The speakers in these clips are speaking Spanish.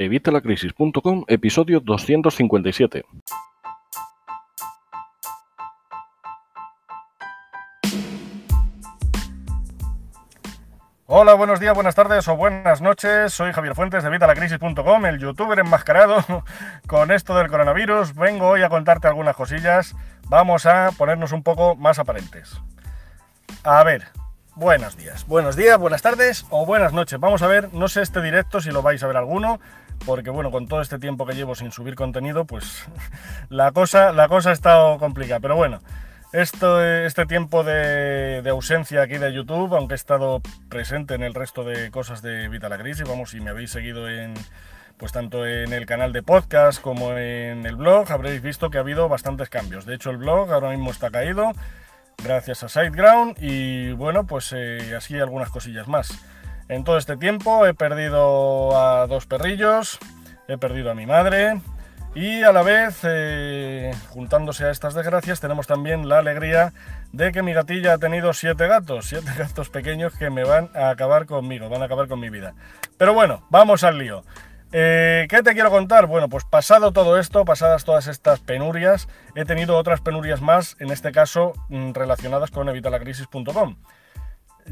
Evitalacrisis.com, episodio 257. Hola, buenos días, buenas tardes o buenas noches. Soy Javier Fuentes de Vitalacrisis.com, el youtuber enmascarado con esto del coronavirus. Vengo hoy a contarte algunas cosillas. Vamos a ponernos un poco más aparentes. A ver, buenos días, buenos días, buenas tardes o buenas noches. Vamos a ver, no sé este directo si lo vais a ver alguno, porque bueno, con todo este tiempo que llevo sin subir contenido, pues la cosa, la cosa ha estado complicada. Pero bueno, esto, este tiempo de, ausencia aquí de YouTube, aunque he estado presente en el resto de cosas de Vita la Crisis, vamos, si me habéis seguido en pues tanto en el canal de podcast como en el blog, habréis visto que ha habido bastantes cambios. De hecho, el blog ahora mismo está caído gracias a SiteGround y bueno, pues eh, así algunas cosillas más. En todo este tiempo he perdido a dos perrillos, he perdido a mi madre y a la vez, eh, juntándose a estas desgracias, tenemos también la alegría de que mi gatilla ha tenido siete gatos, siete gatos pequeños que me van a acabar conmigo, van a acabar con mi vida. Pero bueno, vamos al lío. Eh, ¿Qué te quiero contar? Bueno, pues pasado todo esto, pasadas todas estas penurias, he tenido otras penurias más, en este caso mm, relacionadas con evitalacrisis.com.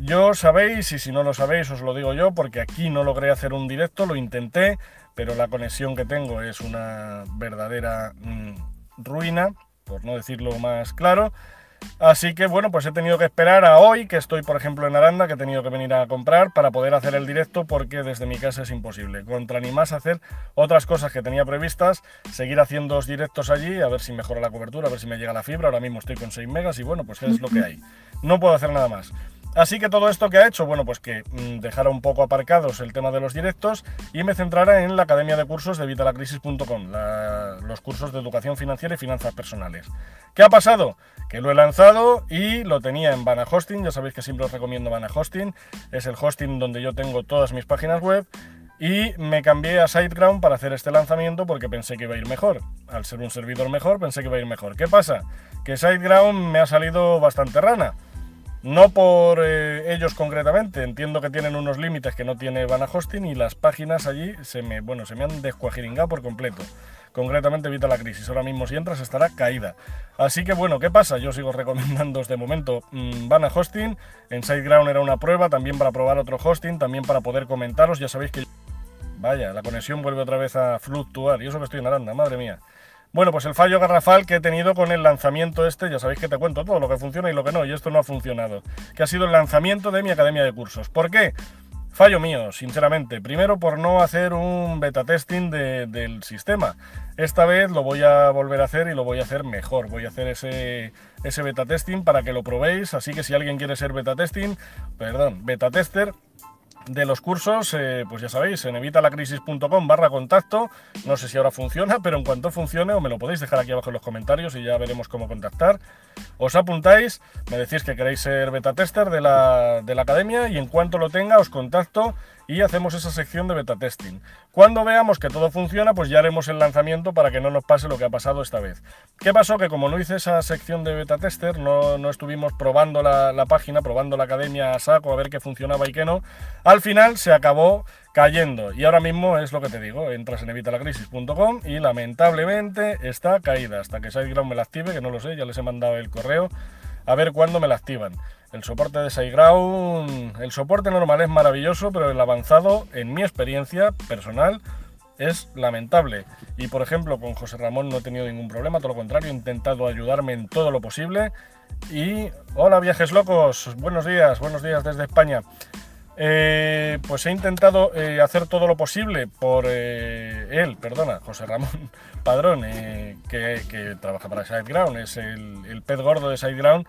Yo sabéis, y si no lo sabéis os lo digo yo, porque aquí no logré hacer un directo, lo intenté, pero la conexión que tengo es una verdadera mm, ruina, por no decirlo más claro. Así que bueno, pues he tenido que esperar a hoy, que estoy por ejemplo en Aranda, que he tenido que venir a comprar para poder hacer el directo porque desde mi casa es imposible. Contra ni más hacer otras cosas que tenía previstas, seguir haciendo dos directos allí, a ver si mejora la cobertura, a ver si me llega la fibra. Ahora mismo estoy con 6 megas y bueno, pues es lo que hay. No puedo hacer nada más. Así que todo esto que ha hecho, bueno, pues que mm, dejara un poco aparcados el tema de los directos y me centrara en la academia de cursos de vitalacrisis.com, los cursos de educación financiera y finanzas personales. ¿Qué ha pasado? Que lo he lanzado y lo tenía en Vana Hosting, ya sabéis que siempre os recomiendo Vana Hosting, es el hosting donde yo tengo todas mis páginas web y me cambié a SiteGround para hacer este lanzamiento porque pensé que iba a ir mejor. Al ser un servidor mejor, pensé que iba a ir mejor. ¿Qué pasa? Que SiteGround me ha salido bastante rana. No por eh, ellos concretamente, entiendo que tienen unos límites que no tiene Vana Hosting y las páginas allí se me, bueno, se me han descuajiringado por completo. Concretamente evita la crisis, ahora mismo si entras estará caída. Así que bueno, ¿qué pasa? Yo sigo recomendando de momento mmm, Vana Hosting, en SiteGround era una prueba, también para probar otro hosting, también para poder comentaros, ya sabéis que... Vaya, la conexión vuelve otra vez a fluctuar, y eso que estoy en Aranda, madre mía. Bueno, pues el fallo garrafal que he tenido con el lanzamiento este, ya sabéis que te cuento todo lo que funciona y lo que no, y esto no ha funcionado, que ha sido el lanzamiento de mi academia de cursos. ¿Por qué? Fallo mío, sinceramente. Primero por no hacer un beta testing de, del sistema. Esta vez lo voy a volver a hacer y lo voy a hacer mejor. Voy a hacer ese, ese beta testing para que lo probéis. Así que si alguien quiere ser beta testing, perdón, beta tester, de los cursos, eh, pues ya sabéis, en evitalacrisis.com barra contacto. No sé si ahora funciona, pero en cuanto funcione, o me lo podéis dejar aquí abajo en los comentarios y ya veremos cómo contactar. Os apuntáis, me decís que queréis ser beta tester de la, de la academia y en cuanto lo tenga os contacto y hacemos esa sección de beta testing. Cuando veamos que todo funciona, pues ya haremos el lanzamiento para que no nos pase lo que ha pasado esta vez. ¿Qué pasó? Que como no hice esa sección de beta tester, no, no estuvimos probando la, la, página, probando la academia a saco, a ver qué funcionaba y qué no, al final se acabó cayendo. Y ahora mismo es lo que te digo, entras en evitalacrisis.com y lamentablemente está caída. Hasta que SiteGround me la active, que no lo sé, ya les he mandado el correo, a ver cuándo me la activan. El soporte de SiteGround, el soporte normal es maravilloso, pero el avanzado, en mi experiencia personal, es lamentable. Y por ejemplo, con José Ramón no he tenido ningún problema, todo lo contrario, he intentado ayudarme en todo lo posible. Y hola viajes locos, buenos días, buenos días desde España. Eh, pues he intentado eh, hacer todo lo posible por eh, él, perdona, José Ramón Padrón, que, trabaja para SiteGround, es el, el pez gordo de SiteGround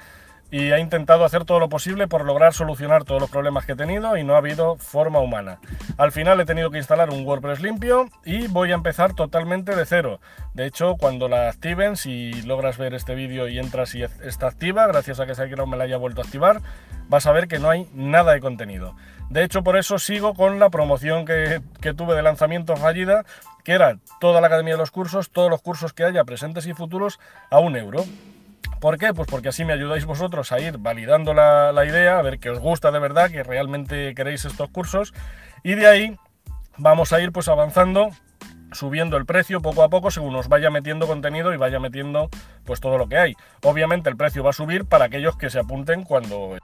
y ha intentado hacer todo lo posible por lograr solucionar todos los problemas que he tenido y no ha habido forma humana. Al final he tenido que instalar un WordPress limpio y voy a empezar totalmente de cero. De hecho, cuando la activen, si logras ver este vídeo y entras y está activa, gracias a que SiteGround me la haya vuelto a activar, vas a ver que no hay nada de contenido. De hecho, por eso sigo con la promoción que, tuve de lanzamiento fallida, que era toda la academia de los cursos, todos los cursos que haya presentes y futuros a un euro. ¿Por qué? Pues porque así me ayudáis vosotros a ir validando la, idea, a ver que os gusta de verdad, que realmente queréis estos cursos, y de ahí vamos a ir pues avanzando subiendo el precio poco a poco según nos vaya metiendo contenido y vaya metiendo pues todo lo que hay. Obviamente el precio va a subir para aquellos que se apunten cuando...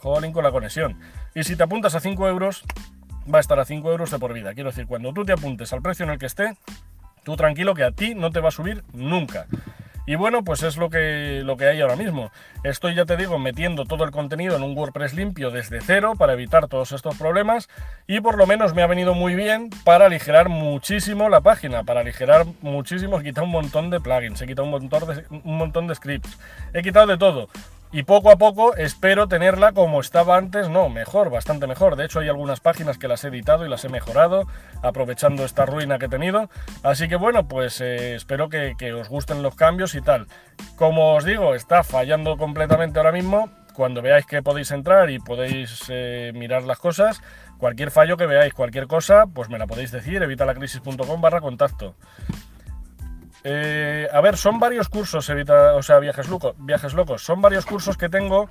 Jolín con la conexión. Y si te apuntas a 5 euros, va a estar a 5 euros de por vida. Quiero decir, cuando tú te apuntes al precio en el que esté, tú tranquilo que a ti no te va a subir nunca. Y bueno, pues es lo que, lo que hay ahora mismo. Estoy, ya te digo, metiendo todo el contenido en un WordPress limpio desde cero para evitar todos estos problemas y por lo menos me ha venido muy bien para aligerar muchísimo la página, para aligerar muchísimo, he quitado un montón de plugins, he quitado un montón de, un montón de scripts, he quitado de todo y poco a poco espero tenerla como estaba antes, no, mejor, bastante mejor. De hecho hay algunas páginas que las he editado y las he mejorado, aprovechando esta ruina que he tenido. Así que bueno, pues eh, espero que, os gusten los cambios y tal. Como os digo, está fallando completamente ahora mismo. Cuando veáis que podéis entrar y podéis eh, mirar las cosas, cualquier fallo que veáis, cualquier cosa, pues me la podéis decir, evitalacrisis.com barra contacto. Eh, a ver, son varios cursos, evita, o sea, viajes, locos, viajes locos. Son varios cursos que tengo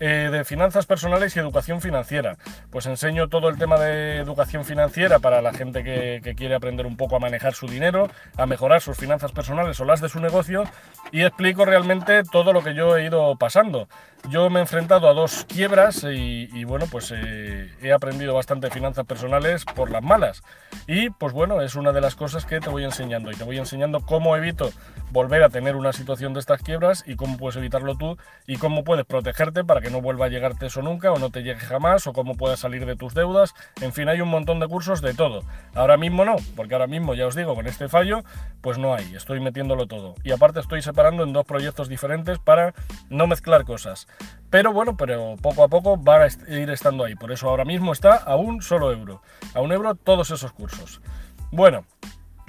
eh, de finanzas personales y educación financiera. Pues enseño todo el tema de educación financiera para la gente que, que, quiere aprender un poco a manejar su dinero, a mejorar sus finanzas personales o las de su negocio y explico realmente todo lo que yo he ido pasando. Yo me he enfrentado a dos quiebras y, bueno, pues eh, he aprendido bastante finanzas personales por las malas. Y pues bueno, es una de las cosas que te voy enseñando y te voy enseñando cómo evito volver a tener una situación de estas quiebras y cómo puedes evitarlo tú y cómo puedes protegerte para que no vuelva a llegarte eso nunca o no te llegue jamás o cómo puedas salir de tus deudas. En fin, hay un montón de cursos de todo. Ahora mismo no, porque ahora mismo ya os digo, con este fallo, pues no hay, estoy metiéndolo todo. Y aparte estoy separando en dos proyectos diferentes para no mezclar cosas. Pero bueno, pero poco a poco va a ir estando ahí. Por eso ahora mismo está a un solo euro. A un euro todos esos cursos. Bueno,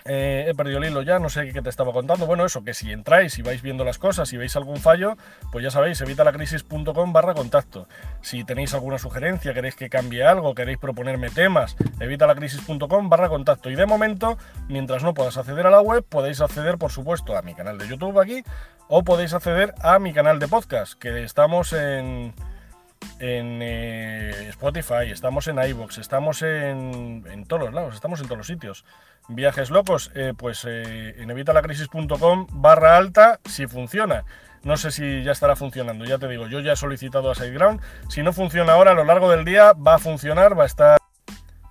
eh, he perdido el hilo ya, no sé qué te estaba contando. Bueno, eso, que si entráis y vais viendo las cosas y veis algún fallo, pues ya sabéis, evitalacrisis.com barra contacto. Si tenéis alguna sugerencia, queréis que cambie algo, queréis proponerme temas, evitalacrisis.com barra contacto. Y de momento, mientras no puedas acceder a la web, podéis acceder, por supuesto, a mi canal de YouTube aquí, o podéis acceder a mi canal de podcast, que estamos en en eh, Spotify, estamos en iBox, estamos en, en, todos los lados, estamos en todos los sitios. Viajes locos, eh, pues eh, en evitalacrisis.com barra alta si funciona. No sé si ya estará funcionando, ya te digo, yo ya he solicitado a SiteGround. Si no funciona ahora, a lo largo del día va a funcionar, va a estar...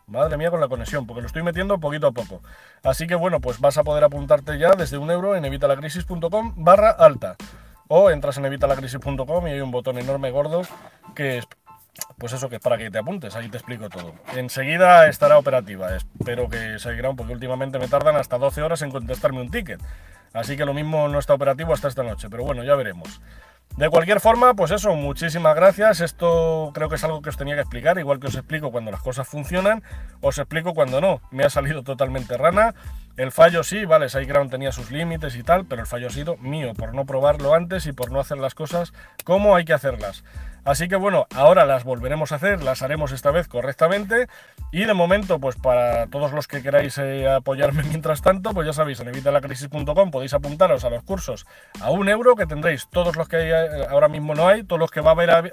Madre mía con la conexión, porque lo estoy metiendo poquito a poco. Así que bueno, pues vas a poder apuntarte ya desde un euro en evitalacrisis.com barra alta. O entras en evitalacrisis.com y hay un botón enorme gordo que pues eso que es para que te apuntes, ahí te explico todo. Enseguida estará operativa, espero que seguirá, porque últimamente me tardan hasta 12 horas en contestarme un ticket. Así que lo mismo no está operativo hasta esta noche, pero bueno, ya veremos. De cualquier forma, pues eso, muchísimas gracias. Esto creo que es algo que os tenía que explicar, igual que os explico cuando las cosas funcionan, os explico cuando no. Me ha salido totalmente rana. El fallo sí, vale, SiteGround tenía sus límites y tal, pero el fallo ha sido mío, por no probarlo antes y por no hacer las cosas como hay que hacerlas. Así que bueno, ahora las volveremos a hacer, las haremos esta vez correctamente. Y de momento, pues para todos los que queráis eh, apoyarme mientras tanto, pues ya sabéis, en evitalacrisis.com podéis apuntaros a los cursos a un euro que tendréis todos los que eh, ahora mismo no hay, todos los que va a haber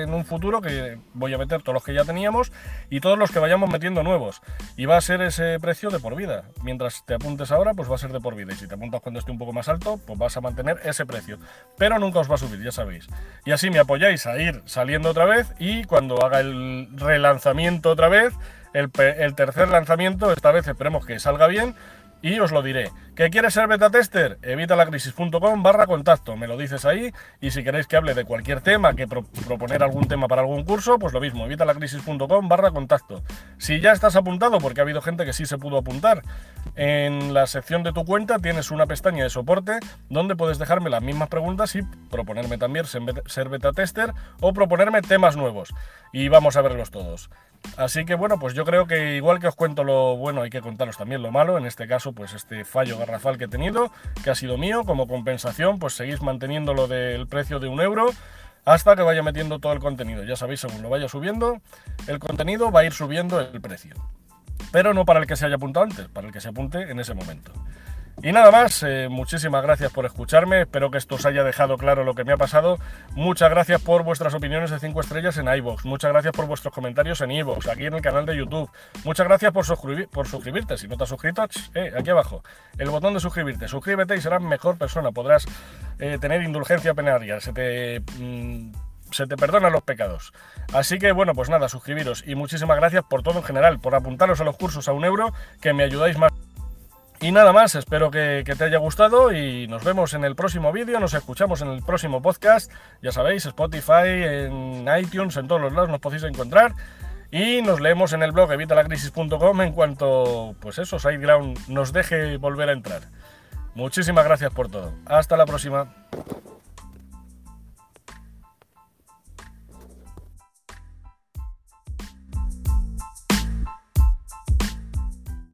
en un futuro, que voy a meter todos los que ya teníamos y todos los que vayamos metiendo nuevos. Y va a ser ese precio de por vida. Mientras te apuntes ahora, pues va a ser de por vida. Y si te apuntas cuando esté un poco más alto, pues vas a mantener ese precio. Pero nunca os va a subir, ya sabéis. Y así me apoyáis ir saliendo otra vez y cuando haga el relanzamiento otra vez, el, el tercer lanzamiento, esta vez esperemos que salga bien, y os lo diré. ¿Qué quieres ser beta tester? Evitalacrisis.com barra contacto. Me lo dices ahí y si queréis que hable de cualquier tema, que proponer algún tema para algún curso, pues lo mismo, evitalacrisis.com barra contacto. Si ya estás apuntado, porque ha habido gente que sí se pudo apuntar, en la sección de tu cuenta tienes una pestaña de soporte donde puedes dejarme las mismas preguntas y proponerme también ser beta tester o proponerme temas nuevos. Y vamos a verlos todos. Así que bueno, pues yo creo que igual que os cuento lo bueno, hay que contaros también lo malo. En este caso, pues este fallo garrafal que he tenido, que ha sido mío, como compensación, pues seguís manteniendo lo del precio de un euro hasta que vaya metiendo todo el contenido. Ya sabéis, según lo vaya subiendo, el contenido va a ir subiendo el precio. Pero no para el que se haya apuntado antes, para el que se apunte en ese momento. Y nada más, eh, muchísimas gracias por escucharme, espero que esto os haya dejado claro lo que me ha pasado. Muchas gracias por vuestras opiniones de 5 estrellas en iVoox, muchas gracias por vuestros comentarios en iVoox, aquí en el canal de YouTube. Muchas gracias por, por suscribirte, si no te has suscrito, eh, aquí abajo, el botón de suscribirte, suscríbete y serás mejor persona, podrás eh, tener indulgencia penaria, se te... Mm, se te perdonan los pecados. Así que bueno, pues nada, suscribiros y muchísimas gracias por todo en general, por apuntaros a los cursos a un euro, que me ayudáis más. Y nada más, espero que, te haya gustado y nos vemos en el próximo vídeo, nos escuchamos en el próximo podcast. Ya sabéis, Spotify, en iTunes, en todos los lados nos podéis encontrar. Y nos leemos en el blog evitalacrisis.com en cuanto, pues eso, SideGround nos deje volver a entrar. Muchísimas gracias por todo. Hasta la próxima.